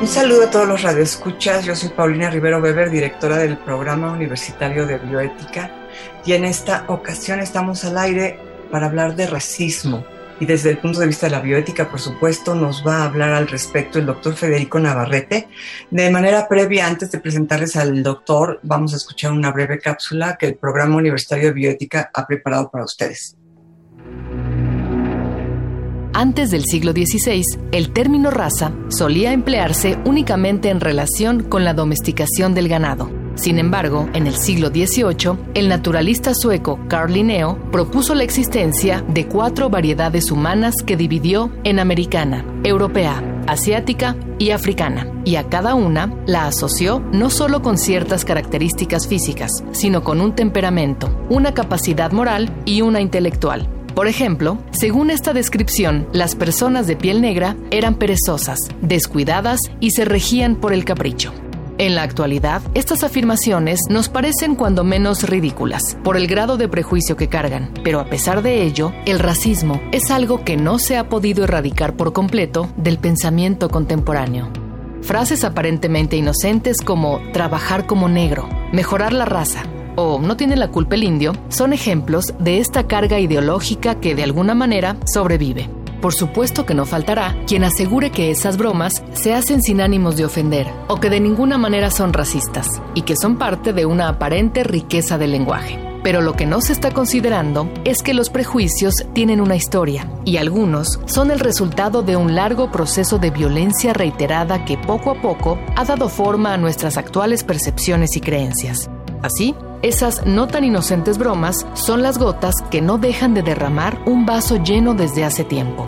Un saludo a todos los radioescuchas. Yo soy Paulina Rivero Weber, directora del Programa Universitario de Bioética, y en esta ocasión estamos al aire para hablar de racismo. Y desde el punto de vista de la bioética, por supuesto, nos va a hablar al respecto el doctor Federico Navarrete. De manera previa, antes de presentarles al doctor, vamos a escuchar una breve cápsula que el Programa Universitario de Bioética ha preparado para ustedes. Antes del siglo XVI, el término raza solía emplearse únicamente en relación con la domesticación del ganado. Sin embargo, en el siglo XVIII, el naturalista sueco Carl Linneo propuso la existencia de cuatro variedades humanas que dividió en americana, europea, asiática y africana, y a cada una la asoció no solo con ciertas características físicas, sino con un temperamento, una capacidad moral y una intelectual. Por ejemplo, según esta descripción, las personas de piel negra eran perezosas, descuidadas y se regían por el capricho. En la actualidad, estas afirmaciones nos parecen cuando menos ridículas, por el grado de prejuicio que cargan, pero a pesar de ello, el racismo es algo que no se ha podido erradicar por completo del pensamiento contemporáneo. Frases aparentemente inocentes como trabajar como negro, mejorar la raza, o no tiene la culpa el indio son ejemplos de esta carga ideológica que de alguna manera sobrevive. Por supuesto que no faltará quien asegure que esas bromas se hacen sin ánimos de ofender o que de ninguna manera son racistas y que son parte de una aparente riqueza del lenguaje. Pero lo que no se está considerando es que los prejuicios tienen una historia y algunos son el resultado de un largo proceso de violencia reiterada que poco a poco ha dado forma a nuestras actuales percepciones y creencias. Así, esas no tan inocentes bromas son las gotas que no dejan de derramar un vaso lleno desde hace tiempo.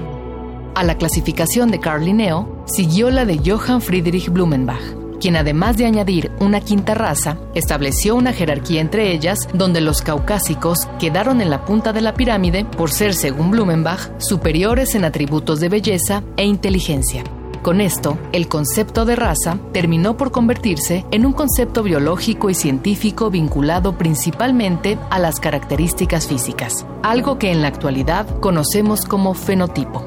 A la clasificación de Carl Linneo siguió la de Johann Friedrich Blumenbach, quien además de añadir una quinta raza, estableció una jerarquía entre ellas donde los caucásicos quedaron en la punta de la pirámide por ser, según Blumenbach, superiores en atributos de belleza e inteligencia. Con esto, el concepto de raza terminó por convertirse en un concepto biológico y científico vinculado principalmente a las características físicas, algo que en la actualidad conocemos como fenotipo.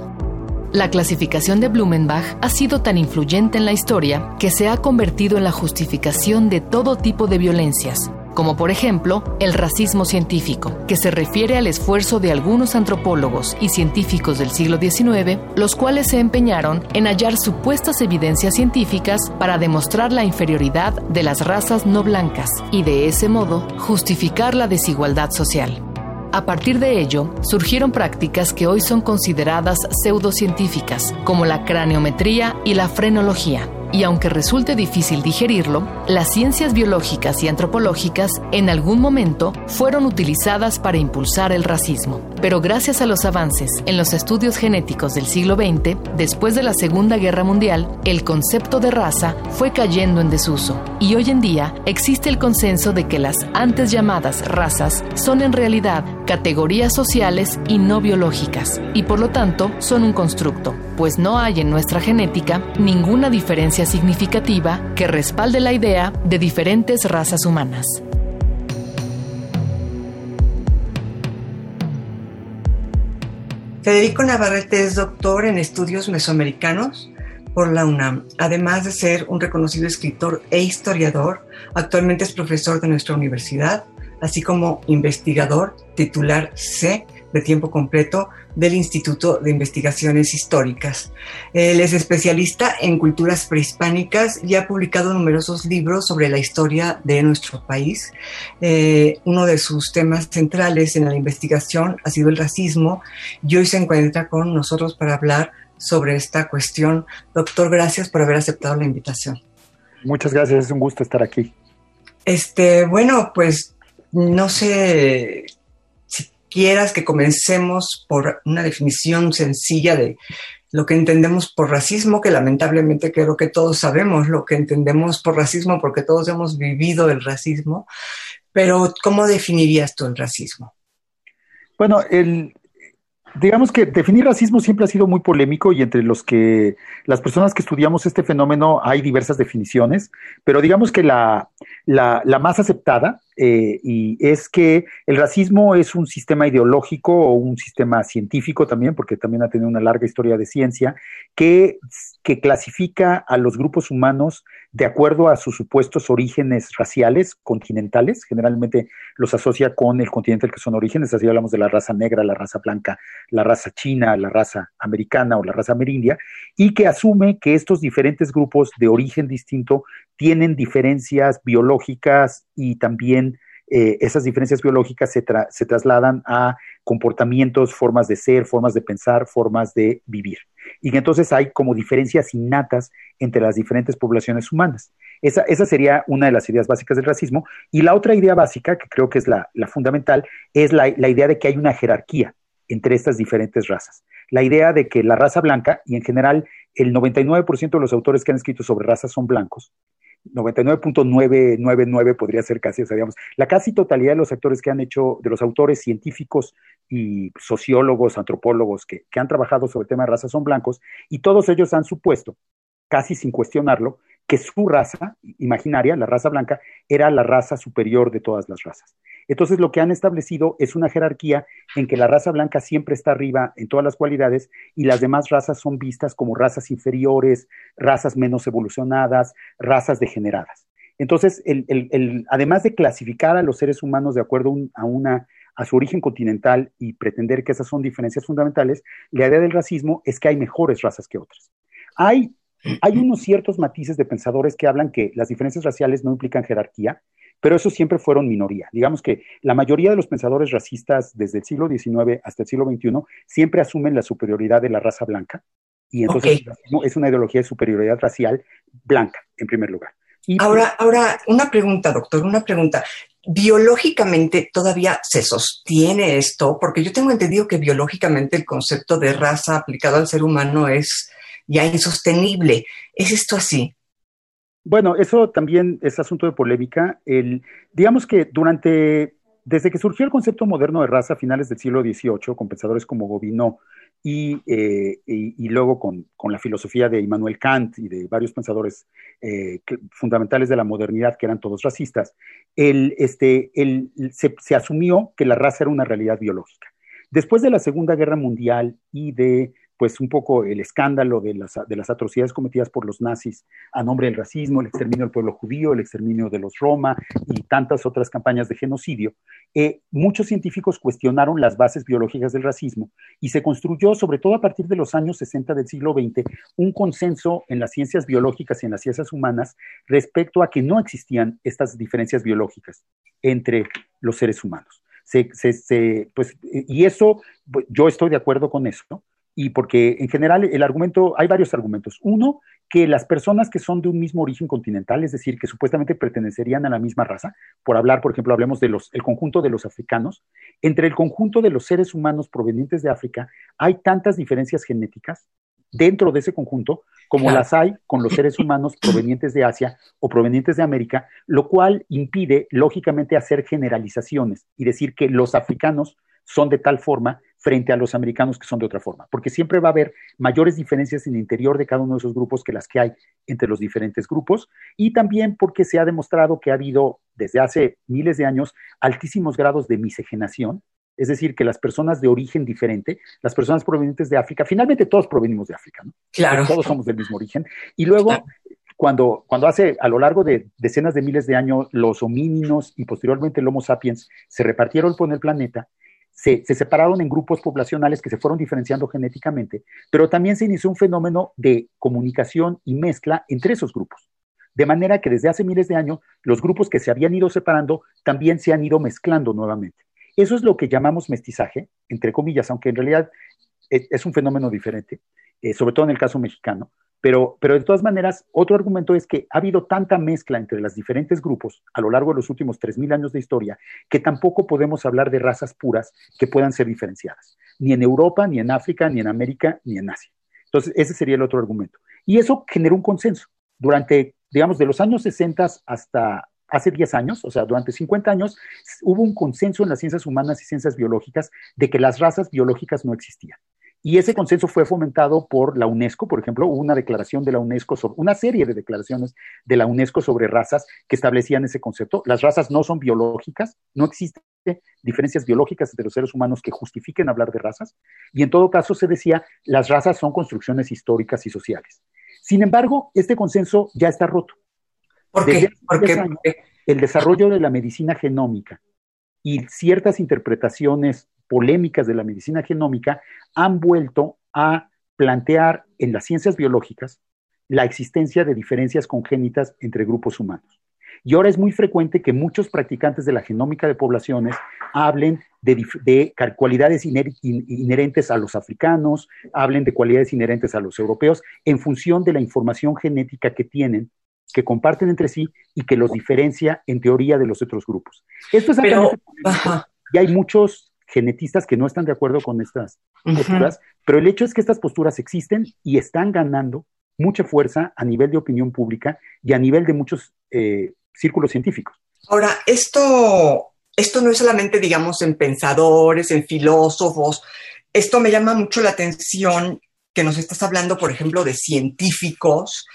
La clasificación de Blumenbach ha sido tan influyente en la historia que se ha convertido en la justificación de todo tipo de violencias, como por ejemplo el racismo científico, que se refiere al esfuerzo de algunos antropólogos y científicos del siglo XIX, los cuales se empeñaron en hallar supuestas evidencias científicas para demostrar la inferioridad de las razas no blancas y de ese modo justificar la desigualdad social. A partir de ello, surgieron prácticas que hoy son consideradas pseudocientíficas, como la craniometría y la frenología, y aunque resulte difícil digerirlo, las ciencias biológicas y antropológicas en algún momento fueron utilizadas para impulsar el racismo. Pero gracias a los avances en los estudios genéticos del siglo XX, después de la Segunda Guerra Mundial, el concepto de raza fue cayendo en desuso y hoy en día existe el consenso de que las antes llamadas razas son en realidad categorías sociales y no biológicas, y por lo tanto son un constructo, pues no hay en nuestra genética ninguna diferencia significativa que respalde la idea de diferentes razas humanas. Federico Navarrete es doctor en estudios mesoamericanos por la UNAM. Además de ser un reconocido escritor e historiador, actualmente es profesor de nuestra universidad, así como investigador titular C de tiempo completo del Instituto de Investigaciones Históricas. Él es especialista en culturas prehispánicas y ha publicado numerosos libros sobre la historia de nuestro país. Eh, uno de sus temas centrales en la investigación ha sido el racismo y hoy se encuentra con nosotros para hablar sobre esta cuestión. Doctor, gracias por haber aceptado la invitación. Muchas gracias, es un gusto estar aquí. Este, bueno, pues no sé quieras que comencemos por una definición sencilla de lo que entendemos por racismo, que lamentablemente creo que todos sabemos lo que entendemos por racismo porque todos hemos vivido el racismo, pero ¿cómo definirías tú el racismo? Bueno, digamos que definir racismo siempre ha sido muy polémico y entre los que las personas que estudiamos este fenómeno hay diversas definiciones, pero digamos que la, la, la más aceptada eh, y es que el racismo es un sistema ideológico o un sistema científico también, porque también ha tenido una larga historia de ciencia, que, que clasifica a los grupos humanos de acuerdo a sus supuestos orígenes raciales continentales. Generalmente los asocia con el continente al que son orígenes, así hablamos de la raza negra, la raza blanca, la raza china, la raza americana o la raza amerindia, y que asume que estos diferentes grupos de origen distinto tienen diferencias biológicas y también eh, esas diferencias biológicas se, se trasladan a comportamientos, formas de ser, formas de pensar, formas de vivir. Y entonces hay como diferencias innatas entre las diferentes poblaciones humanas. Esa, sería una de las ideas básicas del racismo. Y la otra idea básica, que creo que es la, la fundamental, es la, la, idea de que hay una jerarquía entre estas diferentes razas. La idea de que la raza blanca, y en general el 99% de los autores que han escrito sobre razas son blancos, 99.999 podría ser casi, o la casi totalidad de los actores que han hecho, de los autores científicos y sociólogos, antropólogos que, que han trabajado sobre el tema de raza son blancos, y todos ellos han supuesto, casi sin cuestionarlo, que su raza imaginaria, la raza blanca, era la raza superior de todas las razas. Entonces lo que han establecido es una jerarquía en que la raza blanca siempre está arriba en todas las cualidades y las demás razas son vistas como razas inferiores, razas menos evolucionadas, razas degeneradas. Entonces, además de clasificar a los seres humanos de acuerdo a, su origen continental y pretender que esas son diferencias fundamentales, la idea del racismo es que hay mejores razas que otras. Hay unos ciertos matices de pensadores que hablan que las diferencias raciales no implican jerarquía, pero eso siempre fueron minoría. Digamos que la mayoría de los pensadores racistas desde el siglo XIX hasta el siglo XXI siempre asumen la superioridad de la raza blanca y entonces es una ideología de superioridad racial blanca, en primer lugar. ahora, ahora, una pregunta, doctor, una pregunta. ¿Biológicamente todavía se sostiene esto? Porque yo tengo entendido que biológicamente el concepto de raza aplicado al ser humano es ya insostenible. ¿Es esto así? Bueno, eso también es asunto de polémica. El, digamos que durante, desde que surgió el concepto moderno de raza a finales del siglo XVIII, con pensadores como Gobineau y, eh, y, luego con, la filosofía de Immanuel Kant y de varios pensadores eh, fundamentales de la modernidad, que eran todos racistas, este, se, se asumió que la raza era una realidad biológica. Después de la Segunda Guerra Mundial y de pues un poco el escándalo de las, de las atrocidades cometidas por los nazis a nombre del racismo, el exterminio del pueblo judío, el exterminio de los Roma y tantas otras campañas de genocidio, eh, muchos científicos cuestionaron las bases biológicas del racismo y se construyó, sobre todo a partir de los años 60 del siglo XX, un consenso en las ciencias biológicas y en las ciencias humanas respecto a que no existían estas diferencias biológicas entre los seres humanos. Pues, y eso, yo estoy de acuerdo con eso, y porque en general el argumento, hay varios argumentos. Uno, que las personas que son de un mismo origen continental, es decir, que supuestamente pertenecerían a la misma raza, por hablar, por ejemplo, hablemos del el conjunto de los africanos, entre el conjunto de los seres humanos provenientes de África hay tantas diferencias genéticas dentro de ese conjunto como las hay con los seres humanos provenientes de Asia o provenientes de América, lo cual impide, lógicamente, hacer generalizaciones y decir que los africanos son de tal forma frente a los americanos que son de otra forma, porque siempre va a haber mayores diferencias en el interior de cada uno de esos grupos que las que hay entre los diferentes grupos, y también porque se ha demostrado que ha habido desde hace miles de años altísimos grados de miscegenación, es decir, que las personas de origen diferente, las personas provenientes de África, finalmente todos provenimos de África, ¿no? Claro. Todos somos del mismo origen. Y luego, cuando, cuando hace a lo largo de decenas de miles de años los homínidos y posteriormente el Homo sapiens se repartieron por el planeta, se, separaron en grupos poblacionales que se fueron diferenciando genéticamente, pero también se inició un fenómeno de comunicación y mezcla entre esos grupos. De manera que desde hace miles de años los grupos que se habían ido separando también se han ido mezclando nuevamente. Eso es lo que llamamos mestizaje, entre comillas, aunque en realidad es, un fenómeno diferente, eh, sobre todo en el caso mexicano, pero, pero de todas maneras, otro argumento es que ha habido tanta mezcla entre los diferentes grupos a lo largo de los últimos 3.000 años de historia que tampoco podemos hablar de razas puras que puedan ser diferenciadas, ni en Europa, ni en África, ni en América, ni en Asia. Entonces, ese sería el otro argumento. Y eso generó un consenso. Durante, digamos, de los años 60 hasta hace 10 años, o sea, durante 50 años, hubo un consenso en las ciencias humanas y ciencias biológicas de que las razas biológicas no existían. Y ese consenso fue fomentado por la UNESCO, por ejemplo, hubo una declaración de la UNESCO sobre una serie de declaraciones de la UNESCO sobre razas que establecían ese concepto. Las razas no son biológicas, no existen diferencias biológicas entre los seres humanos que justifiquen hablar de razas. Y en todo caso se decía, las razas son construcciones históricas y sociales. Sin embargo, este consenso ya está roto. ¿Por qué? el desarrollo de la medicina genómica y ciertas interpretaciones polémicas de la medicina genómica han vuelto a plantear en las ciencias biológicas la existencia de diferencias congénitas entre grupos humanos. Y ahora es muy frecuente que muchos practicantes de la genómica de poblaciones hablen de, cualidades inherentes a los africanos, hablen de cualidades inherentes a los europeos, en función de la información genética que tienen, que comparten entre sí y que los diferencia en teoría de los otros grupos. Esto es Pero, y hay muchos genetistas que no están de acuerdo con estas posturas, pero el hecho es que estas posturas existen y están ganando mucha fuerza a nivel de opinión pública y a nivel de muchos eh, círculos científicos. Ahora, esto, esto no es solamente, digamos, en pensadores, en filósofos, esto me llama mucho la atención que nos estás hablando, por ejemplo, de científicos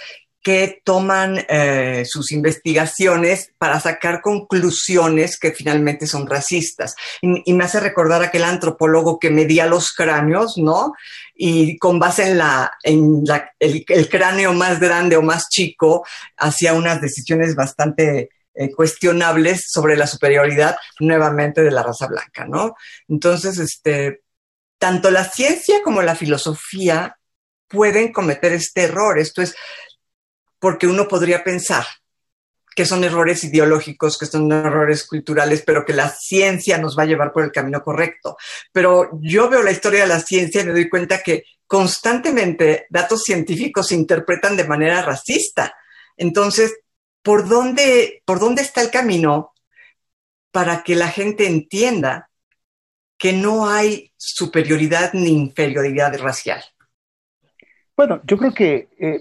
que toman eh, sus investigaciones para sacar conclusiones que finalmente son racistas. Y, me hace recordar aquel antropólogo que medía los cráneos, ¿no? Y con base en, la, en el, cráneo más grande o más chico, hacía unas decisiones bastante eh, cuestionables sobre la superioridad nuevamente de la raza blanca, ¿no? Entonces, este, tanto la ciencia como la filosofía pueden cometer este error. Esto es, porque uno podría pensar que son errores ideológicos, que son errores culturales, pero que la ciencia nos va a llevar por el camino correcto. Pero yo veo la historia de la ciencia y me doy cuenta que constantemente datos científicos se interpretan de manera racista. Entonces, ¿por dónde, por dónde está el camino para que la gente entienda que no hay superioridad ni inferioridad racial? Bueno, yo creo que eh,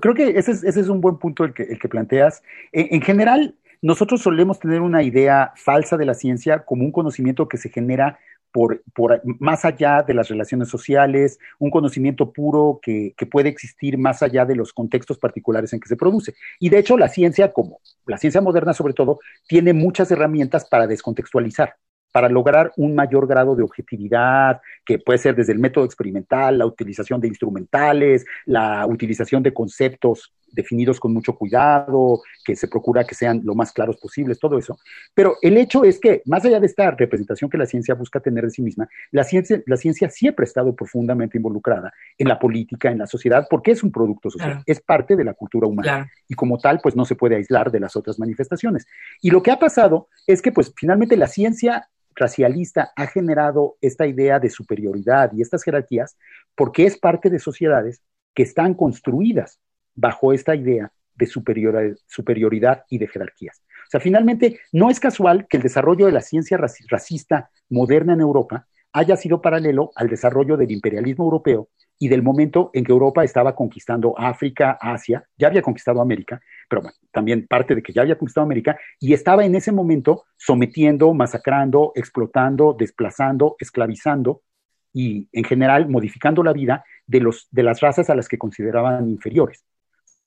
creo que ese es, un buen punto el que, el que planteas. En, general, nosotros solemos tener una idea falsa de la ciencia como un conocimiento que se genera por, por, más allá de las relaciones sociales, un conocimiento puro que, que, puede existir más allá de los contextos particulares en que se produce. Y de hecho, la ciencia, como la ciencia moderna sobre todo, tiene muchas herramientas para descontextualizar para lograr un mayor grado de objetividad, que puede ser desde el método experimental, la utilización de instrumentales, la utilización de conceptos definidos con mucho cuidado, que se procura que sean lo más claros posibles, todo eso. Pero el hecho es que, más allá de esta representación que la ciencia busca tener de sí misma, la ciencia, la ciencia siempre ha estado profundamente involucrada en la política, en la sociedad, porque es un producto social, es parte de la cultura humana. Y como tal, pues no se puede aislar de las otras manifestaciones. Y lo que ha pasado es que, pues finalmente la ciencia racialista ha generado esta idea de superioridad y estas jerarquías porque es parte de sociedades que están construidas bajo esta idea de superioridad y de jerarquías. O sea, finalmente, no es casual que el desarrollo de la ciencia racista moderna en Europa haya sido paralelo al desarrollo del imperialismo europeo y del momento en que Europa estaba conquistando África, Asia, ya había conquistado América, pero también parte de que ya había conquistado América, y estaba en ese momento sometiendo, masacrando, explotando, desplazando, esclavizando y en general modificando la vida de, los, de las razas a las que consideraban inferiores.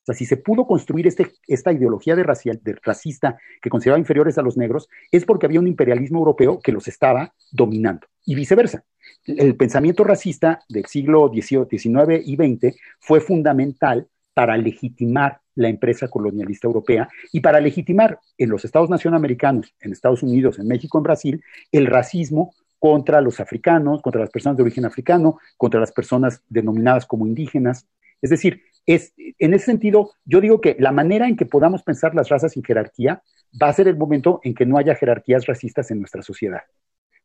O sea, si se pudo construir este, esta ideología de, racial, de racista que consideraba inferiores a los negros, es porque había un imperialismo europeo que los estaba dominando y viceversa. El pensamiento racista del siglo XIX y XX fue fundamental para legitimar la empresa colonialista europea y para legitimar en los estados nacionamericanos, en Estados Unidos, en México, en Brasil, el racismo contra los africanos, contra las personas de origen africano, contra las personas denominadas como indígenas. Es decir, es, en ese sentido, yo digo que la manera en que podamos pensar las razas sin jerarquía va a ser el momento en que no haya jerarquías racistas en nuestra sociedad.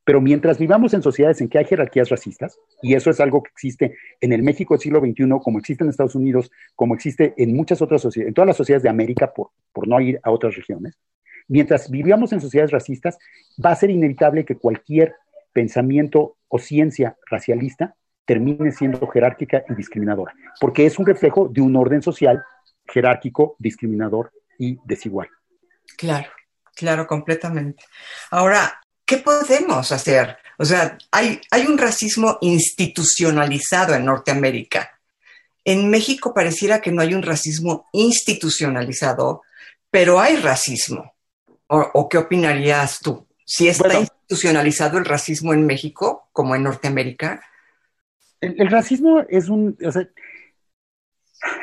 Pero mientras vivamos en sociedades en que hay jerarquías racistas, y eso es algo que existe en el México del siglo XXI, como existe en Estados Unidos, como existe en muchas otras sociedades, en todas las sociedades de América, por, por no ir a otras regiones, mientras vivamos en sociedades racistas, va a ser inevitable que cualquier pensamiento o ciencia racialista termine siendo jerárquica y discriminadora, porque es un reflejo de un orden social jerárquico, discriminador y desigual. Claro, claro, completamente. Ahora, ¿qué podemos hacer? O sea, hay, hay un racismo institucionalizado en Norteamérica. En México pareciera que no hay un racismo institucionalizado, pero hay racismo. ¿O, qué opinarías tú? Si está institucionalizado el racismo en México como en Norteamérica. El, racismo es un, o sea,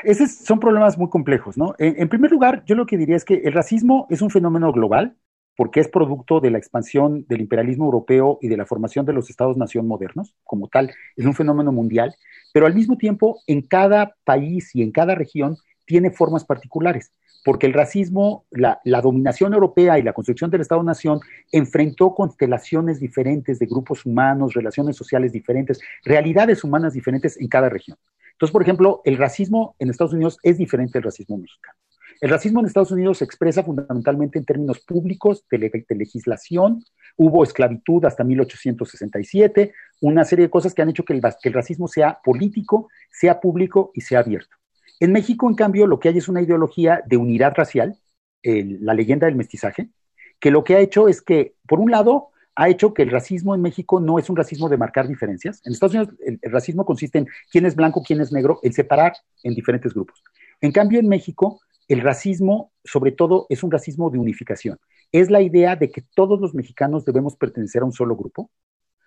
esos son problemas muy complejos, ¿no? En, primer lugar, yo lo que diría es que el racismo es un fenómeno global porque es producto de la expansión del imperialismo europeo y de la formación de los estados-nación modernos, como tal, es un fenómeno mundial, pero al mismo tiempo en cada país y en cada región tiene formas particulares porque el racismo, la, dominación europea y la construcción del Estado-Nación enfrentó constelaciones diferentes de grupos humanos, relaciones sociales diferentes, realidades humanas diferentes en cada región. Entonces, por ejemplo, el racismo en Estados Unidos es diferente del racismo mexicano. El racismo en Estados Unidos se expresa fundamentalmente en términos públicos, de, legislación, hubo esclavitud hasta 1867, una serie de cosas que han hecho que el racismo sea político, sea público y sea abierto. En México, en cambio, lo que hay es una ideología de unidad racial, la leyenda del mestizaje, que lo que ha hecho es que, por un lado, ha hecho que el racismo en México no es un racismo de marcar diferencias. En Estados Unidos el, racismo consiste en quién es blanco, quién es negro, el separar en diferentes grupos. En cambio, en México, el racismo, sobre todo, es un racismo de unificación. Es la idea de que todos los mexicanos debemos pertenecer a un solo grupo,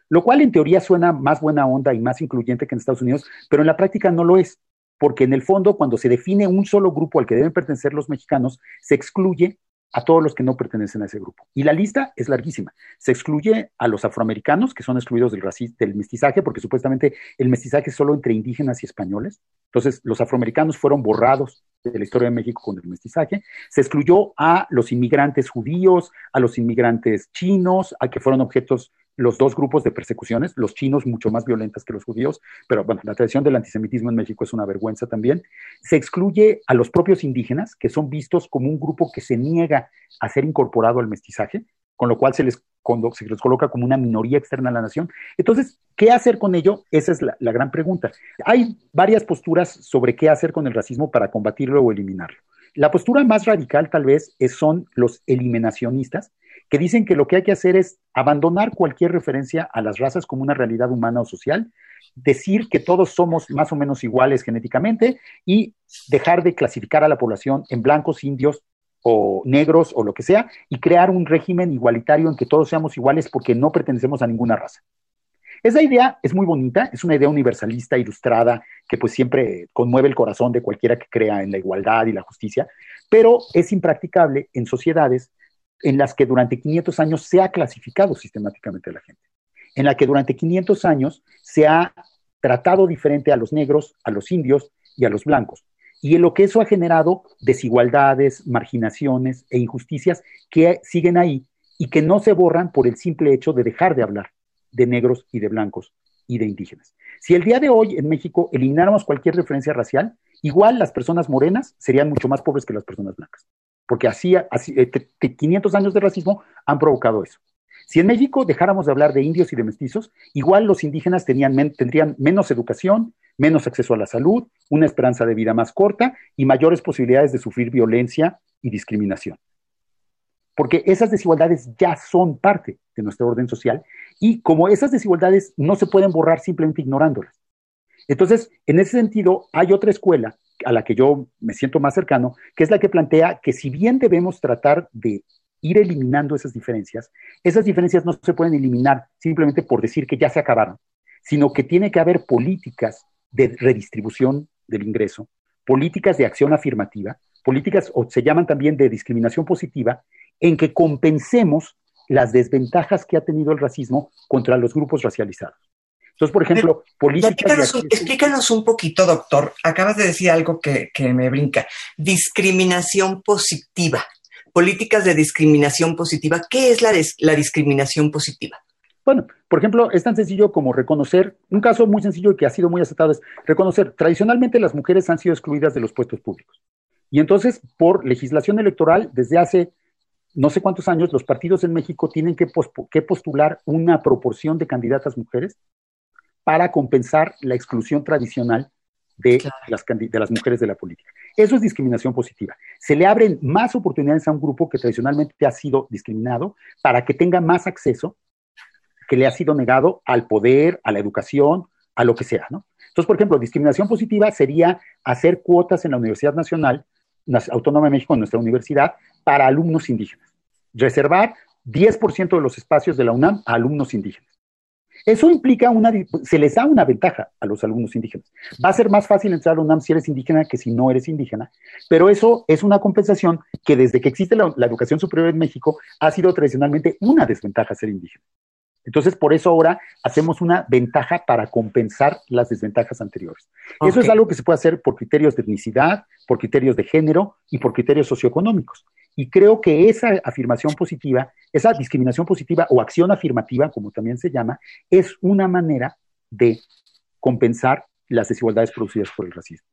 lo cual en teoría suena más buena onda y más incluyente que en Estados Unidos, pero en la práctica no lo es porque en el fondo cuando se define un solo grupo al que deben pertenecer los mexicanos, se excluye a todos los que no pertenecen a ese grupo. Y la lista es larguísima. Se excluye a los afroamericanos, que son excluidos del, del mestizaje, porque supuestamente el mestizaje es solo entre indígenas y españoles. Entonces, los afroamericanos fueron borrados de la historia de México con el mestizaje. Se excluyó a los inmigrantes judíos, a los inmigrantes chinos, a que fueron objetos los dos grupos de persecuciones, los chinos mucho más violentas que los judíos, pero bueno, la tradición del antisemitismo en México es una vergüenza también. Se excluye a los propios indígenas, que son vistos como un grupo que se niega a ser incorporado al mestizaje, con lo cual se les, se coloca como una minoría externa a la nación. Entonces, ¿qué hacer con ello? Esa es la, gran pregunta. Hay varias posturas sobre qué hacer con el racismo para combatirlo o eliminarlo. La postura más radical tal vez son los eliminacionistas, que dicen que lo que hay que hacer es abandonar cualquier referencia a las razas como una realidad humana o social, decir que todos somos más o menos iguales genéticamente y dejar de clasificar a la población en blancos, indios o negros o lo que sea y crear un régimen igualitario en que todos seamos iguales porque no pertenecemos a ninguna raza. Esa idea es muy bonita, es una idea universalista, ilustrada, que pues siempre conmueve el corazón de cualquiera que crea en la igualdad y la justicia, pero es impracticable en sociedades en las que durante 500 años se ha clasificado sistemáticamente a la gente, en la que durante 500 años se ha tratado diferente a los negros, a los indios y a los blancos. Y en lo que eso ha generado desigualdades, marginaciones e injusticias que siguen ahí y que no se borran por el simple hecho de dejar de hablar de negros y de blancos y de indígenas. Si el día de hoy en México elimináramos cualquier referencia racial, igual las personas morenas serían mucho más pobres que las personas blancas porque así, así 500 eh, años de racismo han provocado eso. Si en México dejáramos de hablar de indios y de mestizos, igual los indígenas tendrían menos educación, menos acceso a la salud, una esperanza de vida más corta y mayores posibilidades de sufrir violencia y discriminación. Porque esas desigualdades ya son parte de nuestro orden social y como esas desigualdades no se pueden borrar simplemente ignorándolas. Entonces, en ese sentido, hay otra escuela a la que yo me siento más cercano, que es la que plantea que si bien debemos tratar de ir eliminando esas diferencias, esas diferencias no se pueden eliminar simplemente por decir que ya se acabaron, sino que tiene que haber políticas de redistribución del ingreso, políticas de acción afirmativa, políticas, o se llaman también de discriminación positiva, en que compensemos las desventajas que ha tenido el racismo contra los grupos racializados. Entonces, por ejemplo, políticas... Explícanos, un poquito, doctor. Acabas de decir algo que, me brinca. Discriminación positiva. Políticas de discriminación positiva. ¿Qué es la, la discriminación positiva? Bueno, por ejemplo, es tan sencillo como reconocer, un caso muy sencillo y que ha sido muy aceptado es reconocer, tradicionalmente las mujeres han sido excluidas de los puestos públicos. Y entonces, por legislación electoral, desde hace no sé cuántos años, los partidos en México tienen que, que postular una proporción de candidatas mujeres para compensar la exclusión tradicional de, las, de las mujeres de la política. Eso es discriminación positiva. Se le abren más oportunidades a un grupo que tradicionalmente ha sido discriminado para que tenga más acceso que le ha sido negado al poder, a la educación, a lo que sea, ¿no? Entonces, por ejemplo, discriminación positiva sería hacer cuotas en la Universidad Nacional Autónoma de México, en nuestra universidad, para alumnos indígenas. Reservar 10% de los espacios de la UNAM a alumnos indígenas. Eso implica una, se les da una ventaja a los alumnos indígenas. Va a ser más fácil entrar a la UNAM si eres indígena que si no eres indígena, pero eso es una compensación que desde que existe la, educación superior en México ha sido tradicionalmente una desventaja ser indígena. Entonces, por eso ahora hacemos una ventaja para compensar las desventajas anteriores. Eso es algo que se puede hacer por criterios de etnicidad, por criterios de género y por criterios socioeconómicos. Y creo que esa afirmación positiva, esa discriminación positiva o acción afirmativa, como también se llama, es una manera de compensar las desigualdades producidas por el racismo.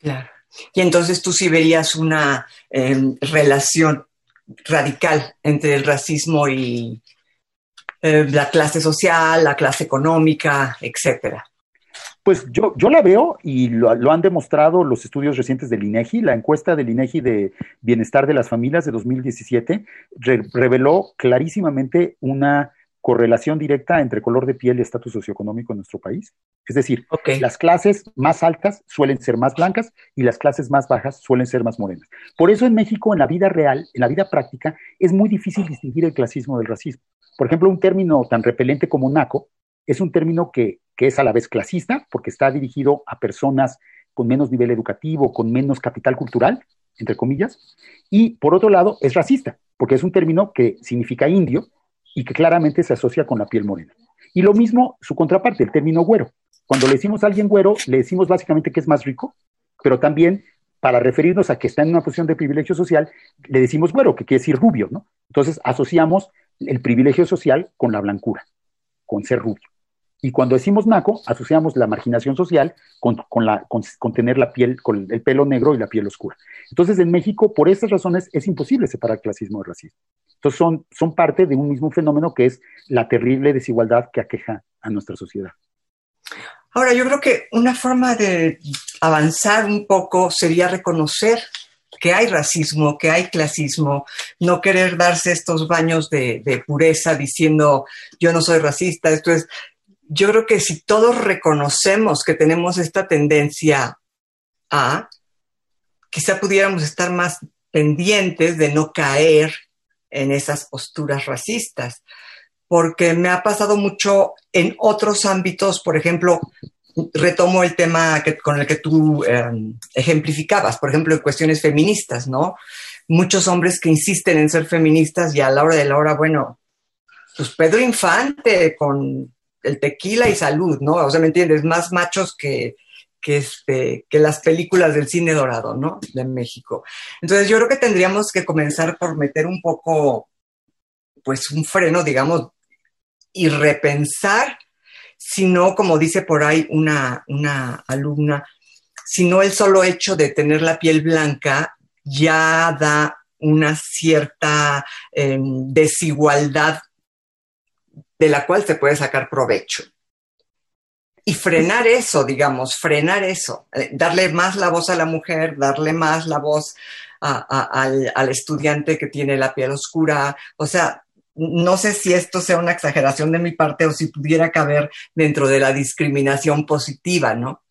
Claro. Y entonces tú sí verías una em, relación radical entre el racismo y eh, la clase social, la clase económica, etcétera. Pues yo, yo la veo y lo, han demostrado los estudios recientes del INEGI. La encuesta del INEGI de Bienestar de las Familias de 2017 reveló clarísimamente una correlación directa entre color de piel y estatus socioeconómico en nuestro país. Es decir, las clases más altas suelen ser más blancas y las clases más bajas suelen ser más morenas. Por eso en México, en la vida real, en la vida práctica, es muy difícil distinguir el clasismo del racismo. Por ejemplo, un término tan repelente como naco es un término que es a la vez clasista, porque está dirigido a personas con menos nivel educativo, con menos capital cultural, entre comillas, y por otro lado es racista, porque es un término que significa indio y que claramente se asocia con la piel morena. Y lo mismo su contraparte, el término güero. Cuando le decimos a alguien güero, le decimos básicamente que es más rico, pero también para referirnos a que está en una posición de privilegio social, le decimos güero, que quiere decir rubio, ¿no? Entonces asociamos el privilegio social con la blancura, con ser rubio. Y cuando decimos naco, asociamos la marginación social con, la, con, tener la piel, con el pelo negro y la piel oscura. Entonces, en México, por estas razones, es imposible separar clasismo de racismo. Entonces, son, son parte de un mismo fenómeno que es la terrible desigualdad que aqueja a nuestra sociedad. Ahora, yo creo que una forma de avanzar un poco sería reconocer que hay racismo, que hay clasismo, no querer darse estos baños de, pureza diciendo yo no soy racista, esto es, yo creo que si todos reconocemos que tenemos esta tendencia a, quizá pudiéramos estar más pendientes de no caer en esas posturas racistas, porque me ha pasado mucho en otros ámbitos, por ejemplo, retomo el tema con el que tú em, ejemplificabas, por ejemplo, en cuestiones feministas, ¿no? Muchos hombres que insisten en ser feministas y a la hora de la hora, bueno, pues Pedro Infante con el tequila y salud, ¿no? O sea, ¿me entiendes? Más machos que, que, este, que las películas del cine dorado, ¿no? De México. Entonces yo creo que tendríamos que comenzar por meter un poco, pues un freno, digamos, y repensar, si no, como dice por ahí una, una alumna, si no el solo hecho de tener la piel blanca ya da una cierta em, desigualdad de la cual se puede sacar provecho. Y frenar eso, digamos, frenar eso, eh, darle más la voz a la mujer, darle más la voz al, estudiante que tiene la piel oscura. O sea, no sé si esto sea una exageración de mi parte o si pudiera caber dentro de la discriminación positiva, ¿no?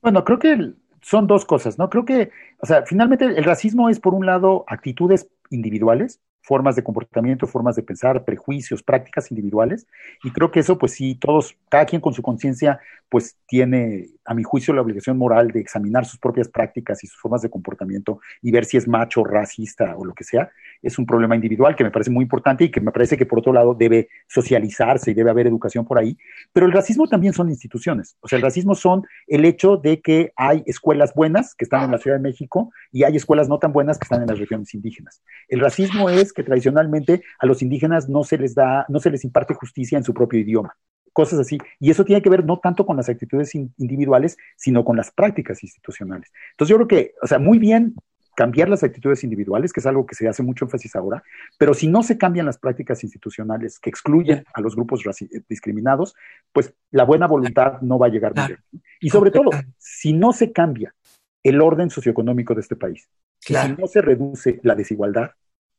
Bueno, creo que son dos cosas, ¿no? Creo que, o sea, finalmente el racismo es, por un lado, actitudes individuales, formas de comportamiento, formas de pensar, prejuicios, prácticas individuales. Y creo que eso, pues sí, todos, cada quien con su conciencia, pues tiene, a mi juicio, la obligación moral de examinar sus propias prácticas y sus formas de comportamiento y ver si es macho, racista o lo que sea. Es un problema individual que me parece muy importante y que me parece que, por otro lado, debe socializarse y debe haber educación por ahí. Pero el racismo también son instituciones. O sea, el racismo son el hecho de que hay escuelas buenas que están en la Ciudad de México y hay escuelas no tan buenas que están en las regiones indígenas. El racismo es que tradicionalmente a los indígenas no se les da, no se les imparte justicia en su propio idioma. Cosas así. Y eso tiene que ver no tanto con las actitudes individuales, sino con las prácticas institucionales. Entonces yo creo que, o sea, muy bien cambiar las actitudes individuales, que es algo que se hace mucho énfasis ahora, pero si no se cambian las prácticas institucionales que excluyen a los grupos discriminados, pues la buena voluntad no va a llegar muy bien. Y sobre todo, si no se cambia el orden socioeconómico de este país, si no se reduce la desigualdad,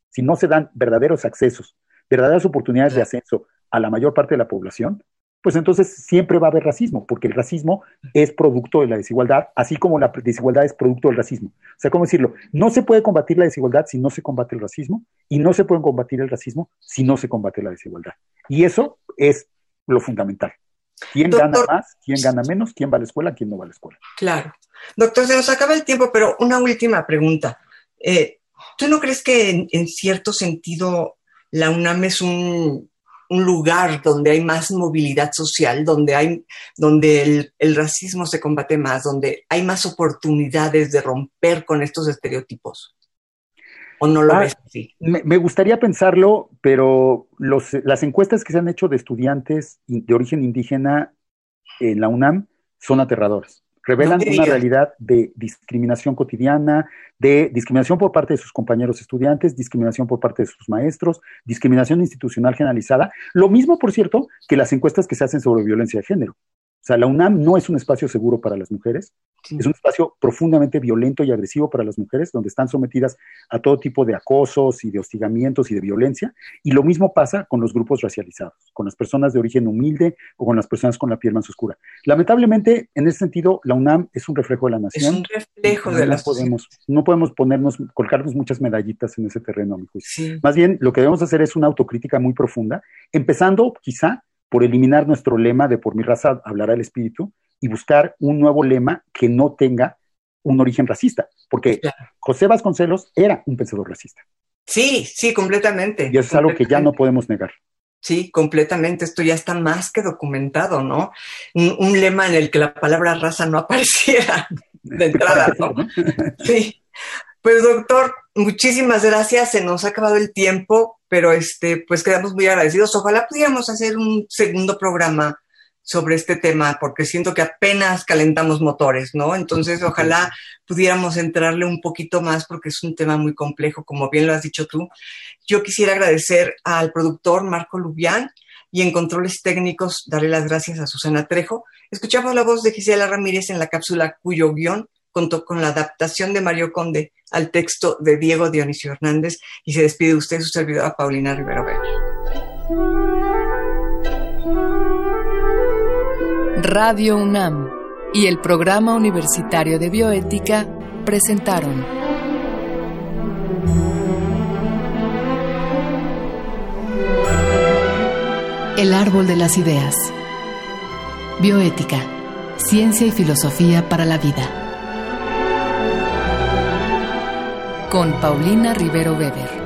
si no se dan verdaderos accesos, verdaderas oportunidades de ascenso a la mayor parte de la población, pues entonces siempre va a haber racismo, porque el racismo es producto de la desigualdad, así como la desigualdad es producto del racismo. O sea, ¿cómo decirlo? No se puede combatir la desigualdad si no se combate el racismo, y no se puede combatir el racismo si no se combate la desigualdad. Y eso es lo fundamental. ¿Quién gana más? ¿Quién gana menos? ¿Quién va a la escuela? ¿Quién no va a la escuela? Claro. Doctor, se nos acaba el tiempo, pero una última pregunta. Eh, ¿Tú no crees que en cierto sentido la UNAM es un un lugar donde hay más movilidad social, donde, hay, donde el, racismo se combate más, donde hay más oportunidades de romper con estos estereotipos. ¿O no lo ah, ves así? Me, gustaría pensarlo, pero las encuestas que se han hecho de estudiantes de origen indígena en la UNAM son aterradoras revelan una realidad de discriminación cotidiana, de discriminación por parte de sus compañeros estudiantes, discriminación por parte de sus maestros, discriminación institucional generalizada. Lo mismo, por cierto, que las encuestas que se hacen sobre violencia de género. O sea, la UNAM no es un espacio seguro para las mujeres, es un espacio profundamente violento y agresivo para las mujeres, donde están sometidas a todo tipo de acosos y de hostigamientos y de violencia. Y lo mismo pasa con los grupos racializados, con las personas de origen humilde o con las personas con la piel más oscura. Lamentablemente, en ese sentido, la UNAM es un reflejo de la nación. Es un reflejo de la podemos, No podemos ponernos, colgarnos muchas medallitas en ese terreno, a mi juicio. Más bien, lo que debemos hacer es una autocrítica muy profunda, empezando quizá por eliminar nuestro lema de por mi raza hablará el espíritu y buscar un nuevo lema que no tenga un origen racista, porque José Vasconcelos era un pensador racista. Sí, sí, completamente. Y eso es algo que ya no podemos negar. Sí, completamente. Esto ya está más que documentado, ¿no? Un, lema en el que la palabra raza no apareciera de entrada, ¿no? Sí. Pues doctor, muchísimas gracias. Se nos ha acabado el tiempo, pero este, pues quedamos muy agradecidos. Ojalá pudiéramos hacer un segundo programa sobre este tema, porque siento que apenas calentamos motores, ¿no? Entonces, ojalá pudiéramos entrarle un poquito más, porque es un tema muy complejo, como bien lo has dicho tú. Yo quisiera agradecer al productor Marco Lubián y en controles técnicos darle las gracias a Susana Trejo. Escuchamos la voz de Gisela Ramírez en la cápsula cuyo guion contó con la adaptación de Mario Conde al texto de Diego Dionisio Hernández y se despide usted su servidora Paulina Rivero Weber. Radio UNAM y el Programa Universitario de Bioética presentaron El Árbol de las Ideas. Bioética, Ciencia y Filosofía para la Vida con Paulina Rivero Weber.